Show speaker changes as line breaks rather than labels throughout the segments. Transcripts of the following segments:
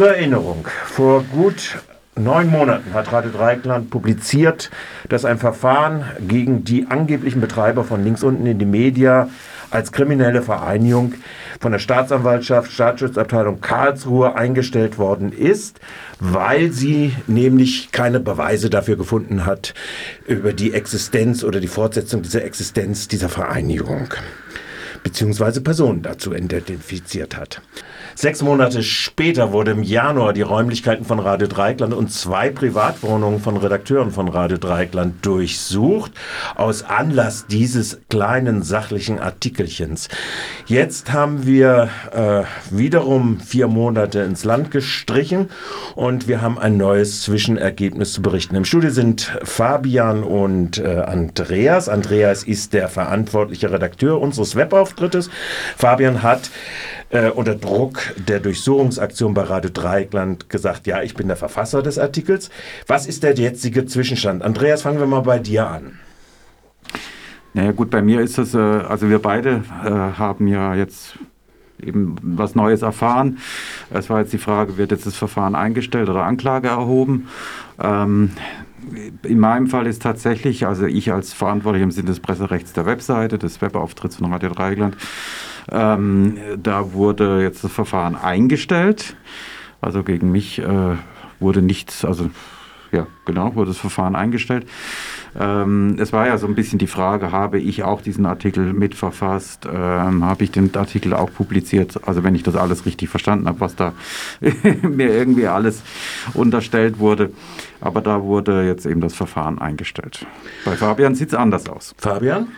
Zur Erinnerung, vor gut neun Monaten hat Radio Dreikland publiziert, dass ein Verfahren gegen die angeblichen Betreiber von links unten in die Media als kriminelle Vereinigung von der Staatsanwaltschaft, Staatsschutzabteilung Karlsruhe eingestellt worden ist, weil sie nämlich keine Beweise dafür gefunden hat über die Existenz oder die Fortsetzung dieser Existenz dieser Vereinigung beziehungsweise Personen dazu identifiziert hat. Sechs Monate später wurde im Januar die Räumlichkeiten von Radio Dreikland und zwei Privatwohnungen von Redakteuren von Radio Dreikland durchsucht, aus Anlass dieses kleinen sachlichen Artikelchens. Jetzt haben wir äh, wiederum vier Monate ins Land gestrichen und wir haben ein neues Zwischenergebnis zu berichten. Im Studio sind Fabian und äh, Andreas. Andreas ist der verantwortliche Redakteur unseres Webauftrittes. Fabian hat äh, unter Druck der Durchsuchungsaktion bei Radio Dreieckland gesagt, ja, ich bin der Verfasser des Artikels. Was ist der jetzige Zwischenstand? Andreas, fangen wir mal bei dir an.
Naja gut, bei mir ist es, äh, also wir beide äh, haben ja jetzt eben was Neues erfahren. Es war jetzt die Frage, wird jetzt das Verfahren eingestellt oder Anklage erhoben? Ähm, in meinem Fall ist tatsächlich, also ich als Verantwortlicher im Sinne des Presserechts der Webseite, des Webauftritts von Radio Dreieckland, ähm, da wurde jetzt das Verfahren eingestellt. Also gegen mich äh, wurde nichts, also ja, genau, wurde das Verfahren eingestellt. Ähm, es war ja so ein bisschen die Frage, habe ich auch diesen Artikel mitverfasst? Ähm, habe ich den Artikel auch publiziert? Also wenn ich das alles richtig verstanden habe, was da mir irgendwie alles unterstellt wurde. Aber da wurde jetzt eben das Verfahren eingestellt. Bei Fabian sieht es anders aus.
Fabian?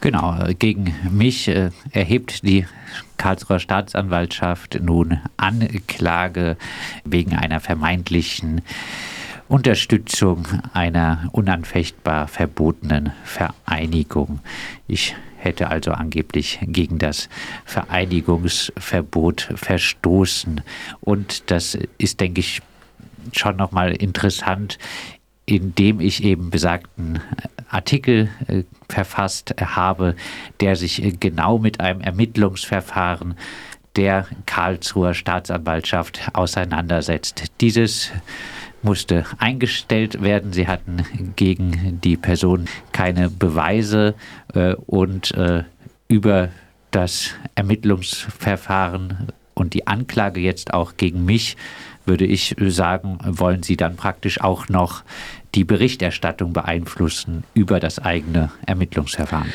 Genau, äh, gegen mich äh, erhebt die Karlsruher Staatsanwaltschaft nun Anklage wegen einer vermeintlichen Unterstützung einer unanfechtbar verbotenen Vereinigung. Ich hätte also angeblich gegen das Vereinigungsverbot verstoßen. Und das ist, denke ich, schon nochmal interessant, indem ich eben besagten Artikel äh, verfasst habe, der sich äh, genau mit einem Ermittlungsverfahren der Karlsruher Staatsanwaltschaft auseinandersetzt. Dieses musste eingestellt werden. Sie hatten gegen die Person keine Beweise äh, und äh, über das Ermittlungsverfahren und die Anklage jetzt auch gegen mich, würde ich sagen, wollen Sie dann praktisch auch noch die Berichterstattung beeinflussen über das eigene Ermittlungsverfahren?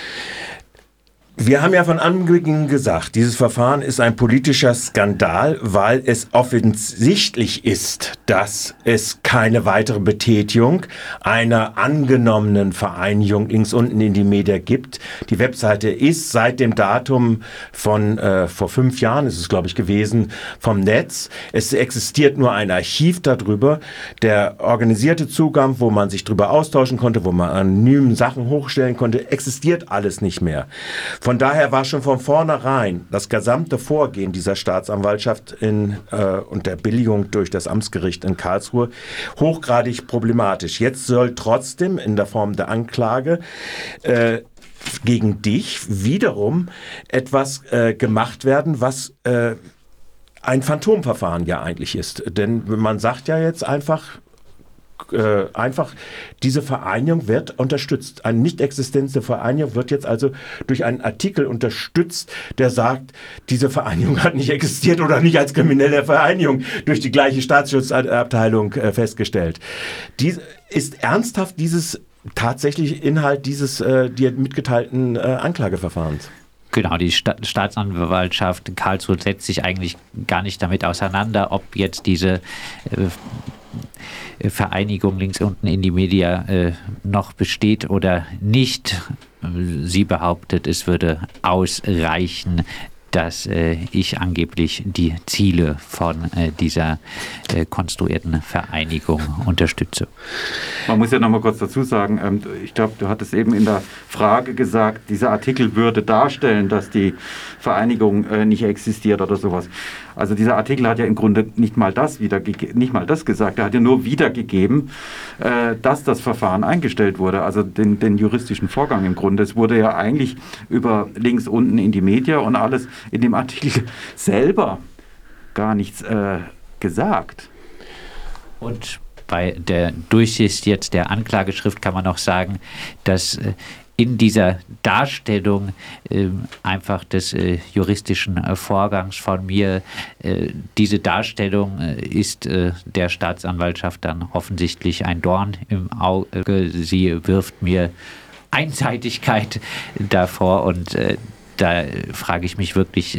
Wir haben ja von Anbeginn gesagt, dieses Verfahren ist ein politischer Skandal, weil es offensichtlich ist, dass es keine weitere Betätigung einer angenommenen Vereinigung links unten in die Media gibt. Die Webseite ist seit dem Datum von äh, vor fünf Jahren, ist es glaube ich gewesen, vom Netz. Es existiert nur ein Archiv darüber. Der organisierte Zugang, wo man sich darüber austauschen konnte, wo man anonym Sachen hochstellen konnte, existiert alles nicht mehr. Von daher war schon von vornherein das gesamte Vorgehen dieser Staatsanwaltschaft in, äh, und der Billigung durch das Amtsgericht in Karlsruhe hochgradig problematisch. Jetzt soll trotzdem in der Form der Anklage äh, gegen dich wiederum etwas äh, gemacht werden, was äh, ein Phantomverfahren ja eigentlich ist. Denn man sagt ja jetzt einfach, äh, einfach, diese Vereinigung wird unterstützt. Eine nicht existente Vereinigung wird jetzt also durch einen Artikel unterstützt, der sagt, diese Vereinigung hat nicht existiert oder nicht als kriminelle Vereinigung durch die gleiche Staatsschutzabteilung äh, festgestellt. Dies, ist ernsthaft dieses tatsächlich Inhalt dieses äh, dir mitgeteilten äh, Anklageverfahrens?
Genau, die Sta Staatsanwaltschaft Karlsruhe setzt sich eigentlich gar nicht damit auseinander, ob jetzt diese äh, Vereinigung links unten in die Media äh, noch besteht oder nicht. Sie behauptet, es würde ausreichen, dass äh, ich angeblich die Ziele von äh, dieser äh, konstruierten Vereinigung unterstütze.
Man muss ja noch mal kurz dazu sagen, ähm, ich glaube, du hattest eben in der Frage gesagt, dieser Artikel würde darstellen, dass die Vereinigung äh, nicht existiert oder sowas. Also dieser Artikel hat ja im Grunde nicht mal das wieder nicht mal das gesagt, er hat ja nur wiedergegeben, äh, dass das Verfahren eingestellt wurde, also den, den juristischen Vorgang im Grunde. Es wurde ja eigentlich über links unten in die Media und alles in dem Artikel selber gar nichts äh, gesagt.
Und bei der Durchsicht jetzt der Anklageschrift kann man noch sagen, dass äh, in dieser Darstellung äh, einfach des äh, juristischen äh, Vorgangs von mir, äh, diese Darstellung äh, ist der Staatsanwaltschaft dann offensichtlich ein Dorn im Auge. Sie wirft mir Einseitigkeit davor und da frage ich mich wirklich,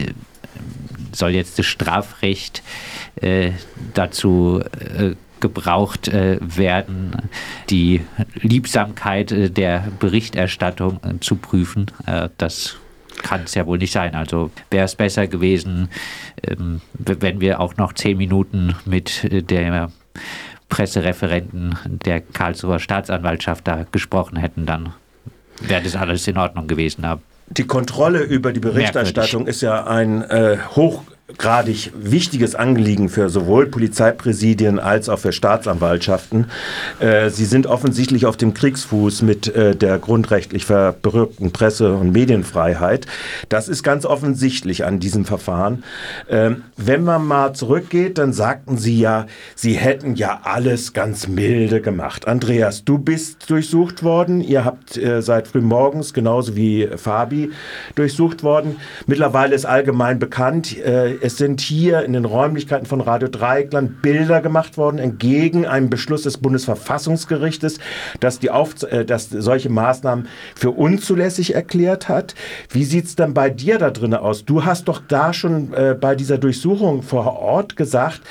soll jetzt das Strafrecht dazu gebraucht äh, werden, die Liebsamkeit äh, der Berichterstattung äh, zu prüfen. Äh, das kann es ja wohl nicht sein. Also wäre es besser gewesen, ähm, wenn wir auch noch zehn Minuten mit äh, der Pressereferenten der Karlsruher Staatsanwaltschaft da gesprochen hätten, dann wäre das alles in Ordnung gewesen. Aber
die Kontrolle über die Berichterstattung ist ja ein äh, hoch hochgradig wichtiges Anliegen für sowohl Polizeipräsidien als auch für Staatsanwaltschaften. Äh, sie sind offensichtlich auf dem Kriegsfuß mit äh, der grundrechtlich verberückten Presse- und Medienfreiheit. Das ist ganz offensichtlich an diesem Verfahren. Ähm, wenn man mal zurückgeht, dann sagten Sie ja, Sie hätten ja alles ganz milde gemacht. Andreas, du bist durchsucht worden. Ihr habt äh, seit frühmorgens, genauso wie Fabi, durchsucht worden. Mittlerweile ist allgemein bekannt, es sind hier in den Räumlichkeiten von Radio Dreieckland Bilder gemacht worden entgegen einem Beschluss des Bundesverfassungsgerichtes, das, die Auf äh, das solche Maßnahmen für unzulässig erklärt hat. Wie sieht es dann bei dir da drin aus? Du hast doch da schon äh, bei dieser Durchsuchung vor Ort gesagt,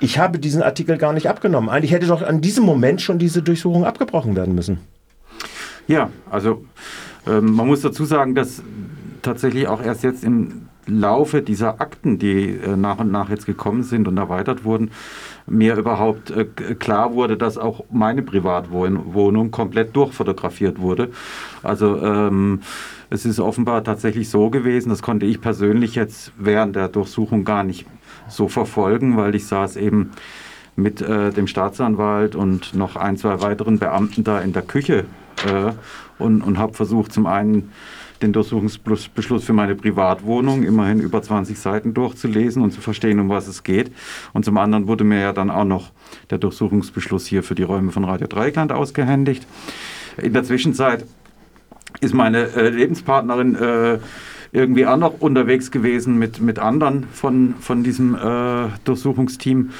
ich habe diesen Artikel gar nicht abgenommen. Eigentlich hätte doch an diesem Moment schon diese Durchsuchung abgebrochen werden müssen.
Ja, also ähm, man muss dazu sagen, dass tatsächlich auch erst jetzt im Laufe dieser Akten, die äh, nach und nach jetzt gekommen sind und erweitert wurden, mir überhaupt äh, klar wurde, dass auch meine Privatwohnung komplett durchfotografiert wurde. Also ähm, es ist offenbar tatsächlich so gewesen, das konnte ich persönlich jetzt während der Durchsuchung gar nicht so verfolgen, weil ich saß eben mit äh, dem Staatsanwalt und noch ein, zwei weiteren Beamten da in der Küche äh, und, und habe versucht, zum einen den Durchsuchungsbeschluss für meine Privatwohnung, immerhin über 20 Seiten durchzulesen und zu verstehen, um was es geht. Und zum anderen wurde mir ja dann auch noch der Durchsuchungsbeschluss hier für die Räume von Radio Dreieckland ausgehändigt. In der Zwischenzeit ist meine äh, Lebenspartnerin äh, irgendwie auch noch unterwegs gewesen mit, mit anderen von, von diesem äh, Durchsuchungsteam.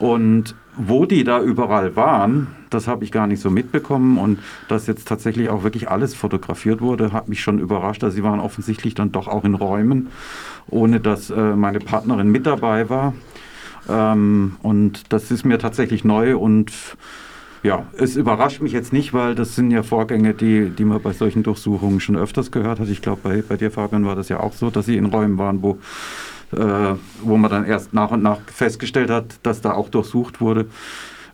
Und wo die da überall waren, das habe ich gar nicht so mitbekommen. Und dass jetzt tatsächlich auch wirklich alles fotografiert wurde, hat mich schon überrascht. Also sie waren offensichtlich dann doch auch in Räumen, ohne dass äh, meine Partnerin mit dabei war. Ähm, und das ist mir tatsächlich neu und ja, es überrascht mich jetzt nicht, weil das sind ja Vorgänge, die, die man bei solchen Durchsuchungen schon öfters gehört hat. Ich glaube, bei, bei dir, Fabian, war das ja auch so, dass sie in Räumen waren, wo wo man dann erst nach und nach festgestellt hat, dass da auch durchsucht wurde.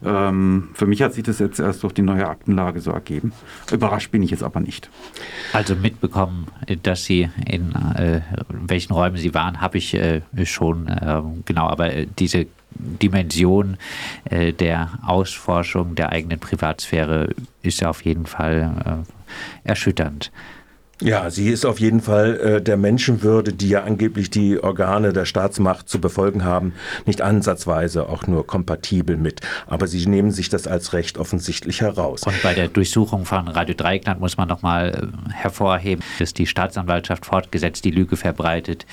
Ähm, für mich hat sich das jetzt erst durch die neue Aktenlage so ergeben. Überrascht bin ich jetzt aber nicht.
Also mitbekommen, dass Sie in äh, welchen Räumen Sie waren, habe ich äh, schon äh, genau, aber äh, diese Dimension äh, der Ausforschung der eigenen Privatsphäre ist auf jeden Fall äh, erschütternd.
Ja, sie ist auf jeden Fall äh, der Menschenwürde, die ja angeblich die Organe der Staatsmacht zu befolgen haben, nicht ansatzweise auch nur kompatibel mit. Aber sie nehmen sich das als Recht offensichtlich heraus.
Und bei der Durchsuchung von Radio Dreieckland muss man nochmal äh, hervorheben, dass die Staatsanwaltschaft fortgesetzt die Lüge verbreitet,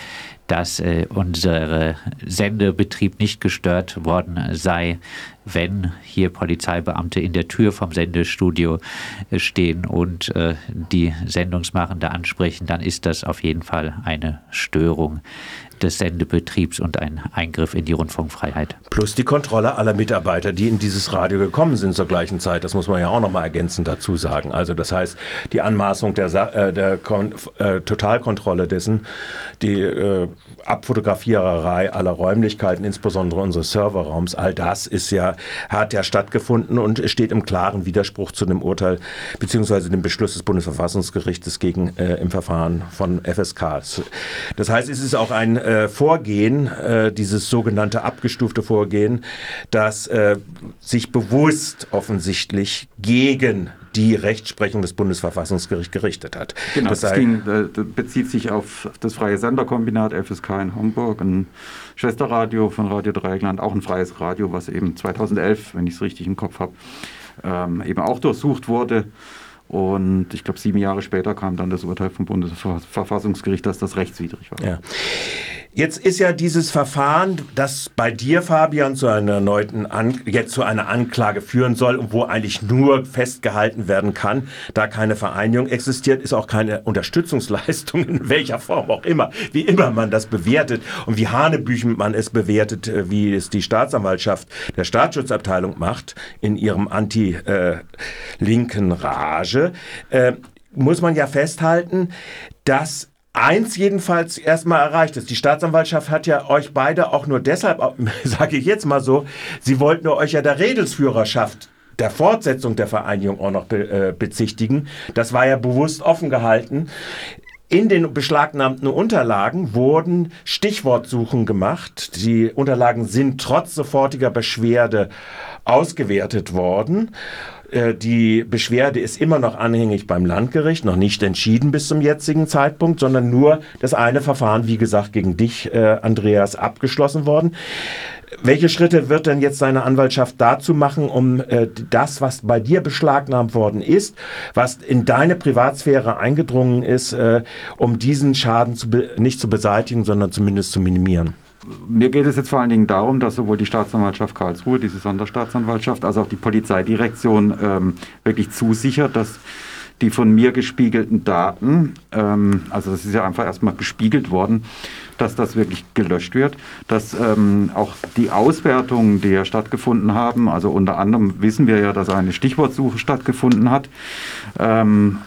dass äh, unser Sendebetrieb nicht gestört worden sei, wenn hier Polizeibeamte in der Tür vom Sendestudio äh, stehen und äh, die Sendungsmachende ansprechen, dann ist das auf jeden Fall eine Störung des Sendebetriebs und ein Eingriff in die Rundfunkfreiheit.
Plus die Kontrolle aller Mitarbeiter, die in dieses Radio gekommen sind zur gleichen Zeit. Das muss man ja auch noch mal ergänzend dazu sagen. Also das heißt, die Anmaßung der, äh, der äh, Totalkontrolle dessen, die äh, Abfotografiererei aller Räumlichkeiten, insbesondere unseres Serverraums, all das ist ja, hat ja stattgefunden und steht im klaren Widerspruch zu dem Urteil beziehungsweise dem Beschluss des Bundesverfassungsgerichtes gegen äh, im Verfahren von FSK. Das heißt, es ist auch ein äh, Vorgehen, äh, dieses sogenannte abgestufte Vorgehen, das äh, sich bewusst offensichtlich gegen die Rechtsprechung des Bundesverfassungsgerichts gerichtet hat.
Genau, das, das ging, äh, bezieht sich auf das freie Senderkombinat FSK in Hamburg, ein Schwesterradio von Radio Dreieckland, auch ein freies Radio, was eben 2011, wenn ich es richtig im Kopf habe, ähm, eben auch durchsucht wurde. Und ich glaube, sieben Jahre später kam dann das Urteil vom Bundesverfassungsgericht, dass das rechtswidrig war.
Ja. Jetzt ist ja dieses Verfahren, das bei dir, Fabian, zu einer erneuten An jetzt zu einer Anklage führen soll und wo eigentlich nur festgehalten werden kann, da keine Vereinigung existiert, ist auch keine Unterstützungsleistung in welcher Form auch immer, wie immer man das bewertet und wie hanebüchen man es bewertet, äh, wie es die Staatsanwaltschaft der Staatsschutzabteilung macht in ihrem anti-linken äh, Rage, äh, muss man ja festhalten, dass eins jedenfalls erstmal erreicht ist. Die Staatsanwaltschaft hat ja euch beide auch nur deshalb, sage ich jetzt mal so, sie wollten euch ja der Redelsführerschaft der Fortsetzung der Vereinigung auch noch be, äh, bezichtigen. Das war ja bewusst offen gehalten. In den beschlagnahmten Unterlagen wurden Stichwortsuchen gemacht. Die Unterlagen sind trotz sofortiger Beschwerde ausgewertet worden. Äh, die Beschwerde ist immer noch anhängig beim Landgericht, noch nicht entschieden bis zum jetzigen Zeitpunkt, sondern nur das eine Verfahren, wie gesagt, gegen dich, äh, Andreas, abgeschlossen worden. Welche Schritte wird denn jetzt seine Anwaltschaft dazu machen, um äh, das, was bei dir beschlagnahmt worden ist, was in deine Privatsphäre eingedrungen ist, äh, um diesen Schaden zu nicht zu beseitigen, sondern zumindest zu minimieren?
Mir geht es jetzt vor allen Dingen darum, dass sowohl die Staatsanwaltschaft Karlsruhe, diese Sonderstaatsanwaltschaft, als auch die Polizeidirektion ähm, wirklich zusichert, dass die von mir gespiegelten Daten, ähm, also das ist ja einfach erstmal gespiegelt worden, dass das wirklich gelöscht wird, dass ähm, auch die Auswertungen, die ja stattgefunden haben, also unter anderem wissen wir ja, dass eine Stichwortsuche stattgefunden hat, ähm,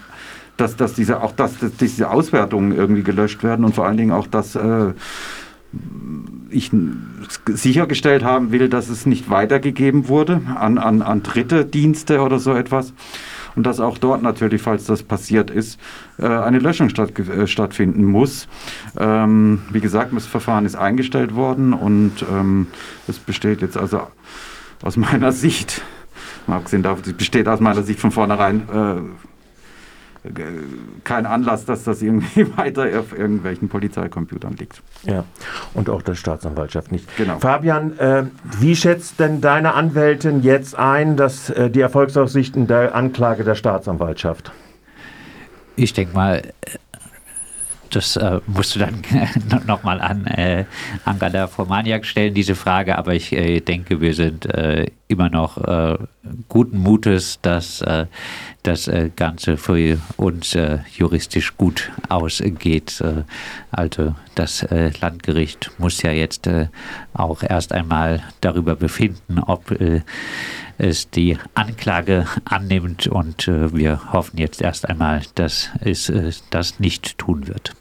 dass, dass diese, auch dass, dass diese Auswertungen irgendwie gelöscht werden und vor allen Dingen auch, dass äh, ich sichergestellt haben will, dass es nicht weitergegeben wurde an, an, an dritte Dienste oder so etwas. Und dass auch dort natürlich, falls das passiert ist, äh, eine Löschung statt, äh, stattfinden muss. Ähm, wie gesagt, das Verfahren ist eingestellt worden und ähm, es besteht jetzt also aus meiner Sicht, abgesehen davon, es besteht aus meiner Sicht von vornherein äh, kein Anlass, dass das irgendwie weiter auf irgendwelchen Polizeicomputern liegt.
Ja, und auch der Staatsanwaltschaft nicht. Genau. Fabian, äh, wie schätzt denn deine Anwältin jetzt ein, dass äh, die Erfolgsaussichten der Anklage der Staatsanwaltschaft?
Ich denke mal, das äh, musst du dann nochmal an äh, Angela Formaniak stellen, diese Frage. Aber ich äh, denke, wir sind äh, immer noch äh, guten Mutes, dass äh, das äh, Ganze für uns juristisch gut ausgeht. also das Landgericht muss ja jetzt auch erst einmal darüber befinden, ob es die Anklage annimmt. Und wir hoffen jetzt erst einmal, dass es das nicht tun wird.